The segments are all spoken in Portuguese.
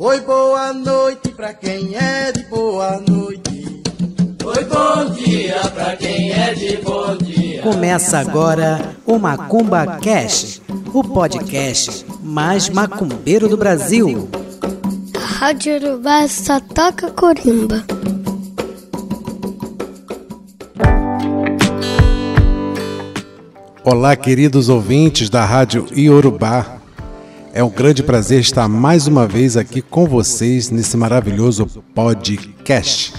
Oi, boa noite pra quem é de boa noite. Oi, bom dia pra quem é de bom dia. Começa agora o Macumba Cash, o podcast mais macumbeiro do Brasil. A Rádio Urubá só toca corimba. Olá, queridos ouvintes da Rádio Iorubá. É um grande prazer estar mais uma vez aqui com vocês nesse maravilhoso podcast.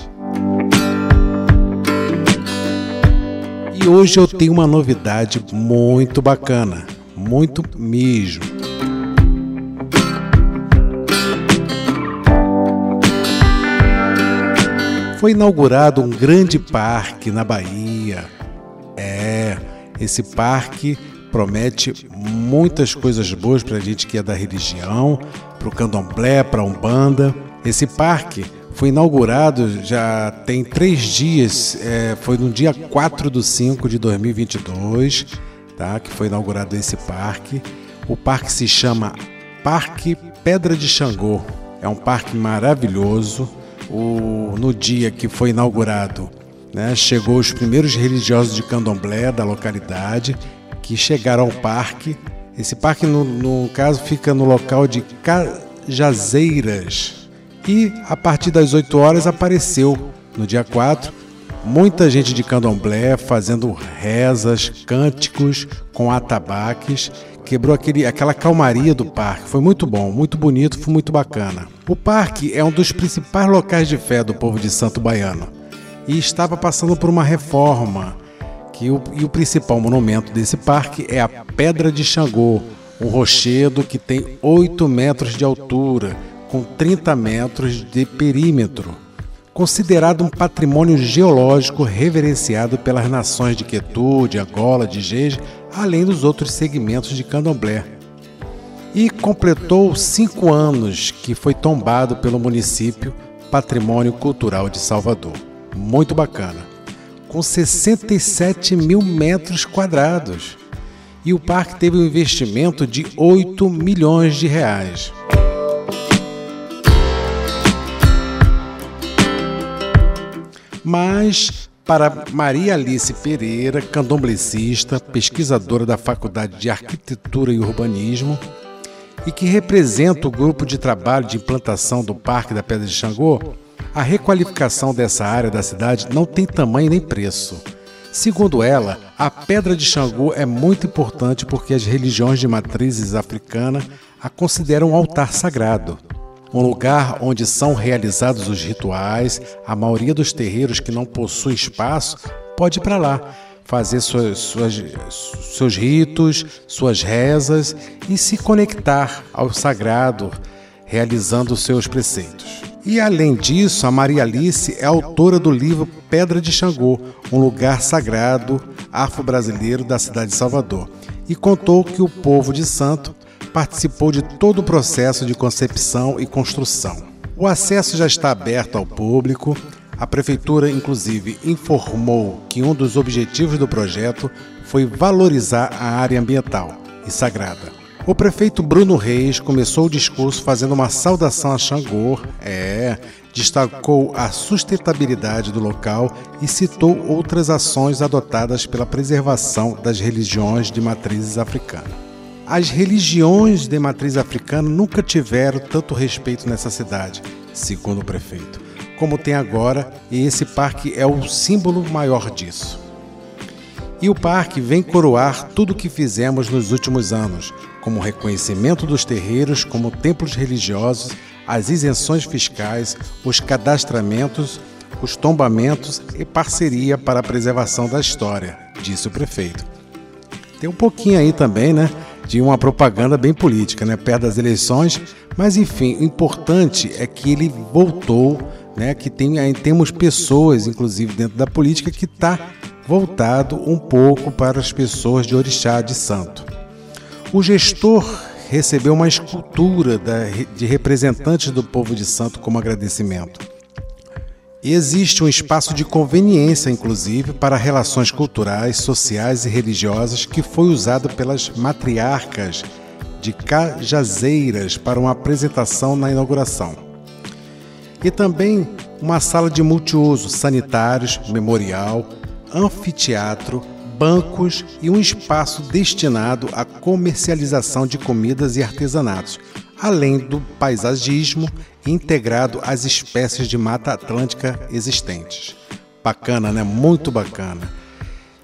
E hoje eu tenho uma novidade muito bacana, muito mesmo. Foi inaugurado um grande parque na Bahia. É, esse parque promete muitas coisas boas para a gente que é da religião, para o candomblé, para a Umbanda. Esse parque foi inaugurado já tem três dias, é, foi no dia 4 de 5 de 2022, tá? que foi inaugurado esse parque. O parque se chama Parque Pedra de Xangô. É um parque maravilhoso. O, no dia que foi inaugurado, né, chegou os primeiros religiosos de candomblé da localidade que chegaram ao parque. Esse parque, no, no caso, fica no local de Cajazeiras. E a partir das 8 horas apareceu, no dia 4, muita gente de candomblé fazendo rezas, cânticos com atabaques. Quebrou aquele, aquela calmaria do parque. Foi muito bom, muito bonito, foi muito bacana. O parque é um dos principais locais de fé do povo de Santo Baiano e estava passando por uma reforma. Que o, e o principal monumento desse parque é a Pedra de Xangô, um rochedo que tem 8 metros de altura, com 30 metros de perímetro. Considerado um patrimônio geológico reverenciado pelas nações de Quetu, de Angola, de Jeje, além dos outros segmentos de candomblé. E completou cinco anos que foi tombado pelo município Patrimônio Cultural de Salvador. Muito bacana. Com 67 mil metros quadrados. E o parque teve um investimento de 8 milhões de reais. Mas para Maria Alice Pereira, candomblecista, pesquisadora da Faculdade de Arquitetura e Urbanismo, e que representa o grupo de trabalho de implantação do Parque da Pedra de Xangô, a requalificação dessa área da cidade não tem tamanho nem preço. Segundo ela, a Pedra de Xangô é muito importante porque as religiões de matrizes africana a consideram um altar sagrado. Um lugar onde são realizados os rituais, a maioria dos terreiros que não possuem espaço pode ir para lá, fazer suas, suas, seus ritos, suas rezas e se conectar ao sagrado, realizando seus preceitos. E além disso, a Maria Alice é autora do livro Pedra de Xangô, um lugar sagrado afro-brasileiro da cidade de Salvador, e contou que o povo de Santo participou de todo o processo de concepção e construção. O acesso já está aberto ao público. A prefeitura, inclusive, informou que um dos objetivos do projeto foi valorizar a área ambiental e sagrada. O prefeito Bruno Reis começou o discurso fazendo uma saudação a Xangô, é, destacou a sustentabilidade do local e citou outras ações adotadas pela preservação das religiões de matrizes africanas. As religiões de matriz africana nunca tiveram tanto respeito nessa cidade, segundo o prefeito, como tem agora, e esse parque é o símbolo maior disso. E o parque vem coroar tudo o que fizemos nos últimos anos, como o reconhecimento dos terreiros como templos religiosos, as isenções fiscais, os cadastramentos, os tombamentos e parceria para a preservação da história, disse o prefeito. Tem um pouquinho aí também, né, de uma propaganda bem política, né, perto das eleições, mas enfim, o importante é que ele voltou, né, que tem temos pessoas, inclusive dentro da política, que está voltado um pouco para as pessoas de orixá de santo. O gestor recebeu uma escultura de representantes do povo de santo como agradecimento. E existe um espaço de conveniência, inclusive, para relações culturais, sociais e religiosas que foi usado pelas matriarcas de Cajazeiras para uma apresentação na inauguração. E também uma sala de multiuso, sanitários, memorial, anfiteatro, bancos e um espaço destinado à comercialização de comidas e artesanatos, além do paisagismo integrado às espécies de mata atlântica existentes. Bacana, né? Muito bacana.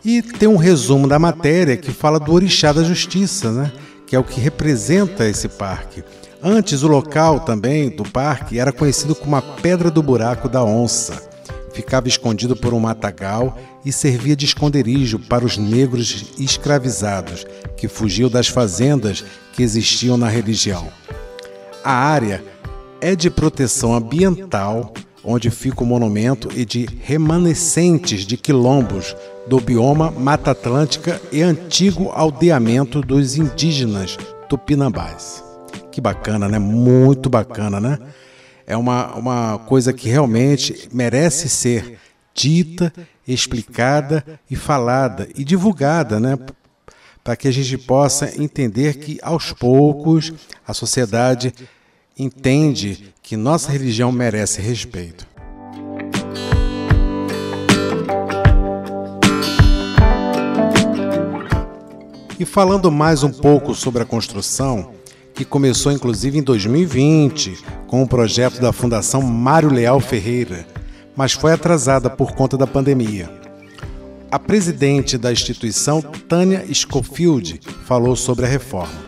E tem um resumo da matéria que fala do Orixá da Justiça, né? Que é o que representa esse parque. Antes, o local também do parque era conhecido como a Pedra do Buraco da Onça. Ficava escondido por um matagal e servia de esconderijo para os negros escravizados que fugiam das fazendas que existiam na religião. A área é de proteção ambiental, onde fica o monumento, e de remanescentes de quilombos do bioma Mata Atlântica e antigo aldeamento dos indígenas tupinambás. Que bacana, né? Muito bacana, né? É uma, uma coisa que realmente merece ser dita, explicada e falada e divulgada, né? Para que a gente possa entender que aos poucos a sociedade entende que nossa religião merece respeito. E falando mais um pouco sobre a construção, que começou inclusive em 2020 com o projeto da Fundação Mário Leal Ferreira, mas foi atrasada por conta da pandemia. A presidente da instituição, Tânia Schofield, falou sobre a reforma.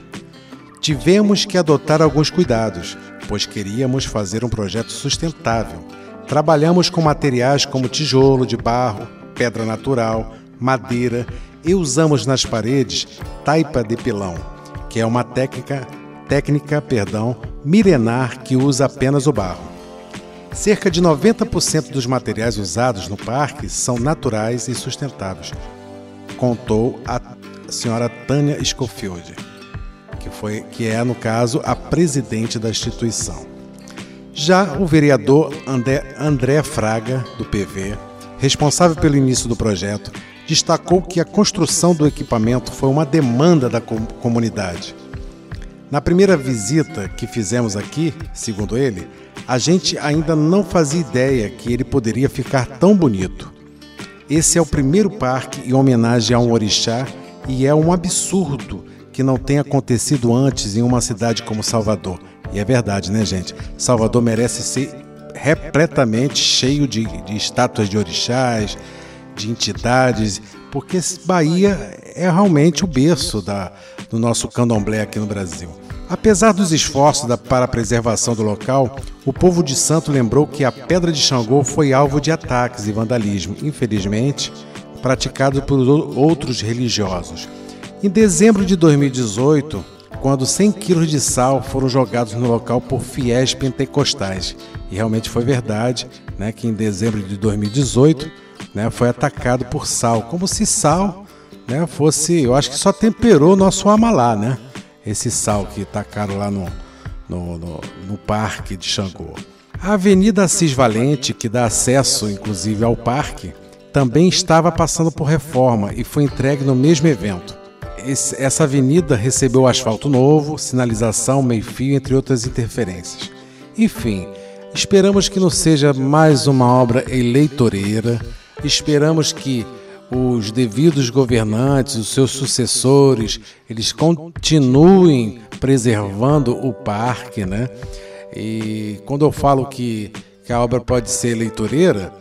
Tivemos que adotar alguns cuidados, pois queríamos fazer um projeto sustentável. Trabalhamos com materiais como tijolo de barro, pedra natural, madeira e usamos nas paredes taipa de pilão, que é uma técnica, técnica perdão, milenar que usa apenas o barro. Cerca de 90% dos materiais usados no parque são naturais e sustentáveis, contou a senhora Tânia Schofield, que, foi, que é, no caso, a presidente da instituição. Já o vereador André, André Fraga, do PV, responsável pelo início do projeto, destacou que a construção do equipamento foi uma demanda da comunidade. Na primeira visita que fizemos aqui, segundo ele, a gente ainda não fazia ideia que ele poderia ficar tão bonito. Esse é o primeiro parque em homenagem a um orixá e é um absurdo que não tenha acontecido antes em uma cidade como Salvador. E é verdade, né, gente? Salvador merece ser repletamente cheio de, de estátuas de orixás, de entidades, porque Bahia é realmente o berço da, do nosso candomblé aqui no Brasil. Apesar dos esforços da, para a preservação do local, o povo de Santo lembrou que a Pedra de Xangô foi alvo de ataques e vandalismo, infelizmente, praticado por outros religiosos. Em dezembro de 2018, quando 100 quilos de sal foram jogados no local por fiéis pentecostais. E realmente foi verdade né, que em dezembro de 2018 né, foi atacado por sal, como se sal né, fosse, eu acho que só temperou nosso amalá, né? Esse sal que tacaram lá no, no, no, no parque de Xangô. A Avenida Assis Valente, que dá acesso inclusive ao parque, também estava passando por reforma e foi entregue no mesmo evento. Esse, essa avenida recebeu asfalto novo, sinalização, meio-fio, entre outras interferências. Enfim, esperamos que não seja mais uma obra eleitoreira Esperamos que os devidos governantes, os seus sucessores, eles continuem preservando o parque, né? E quando eu falo que, que a obra pode ser eleitoreira,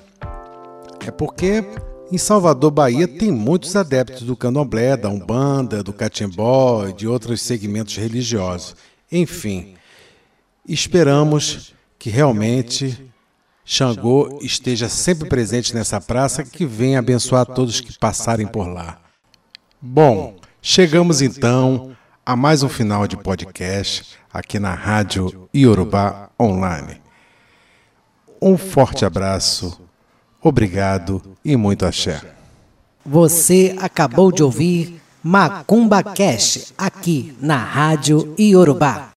é porque em Salvador, Bahia, tem muitos adeptos do candomblé, da umbanda, do catimbó e de outros segmentos religiosos. Enfim, esperamos que realmente Xangô esteja sempre presente nessa praça que venha abençoar todos que passarem por lá. Bom, chegamos então a mais um final de podcast aqui na Rádio Iorubá Online. Um forte abraço, obrigado e muito axé. Você acabou de ouvir Macumba Cash aqui na Rádio Iorubá.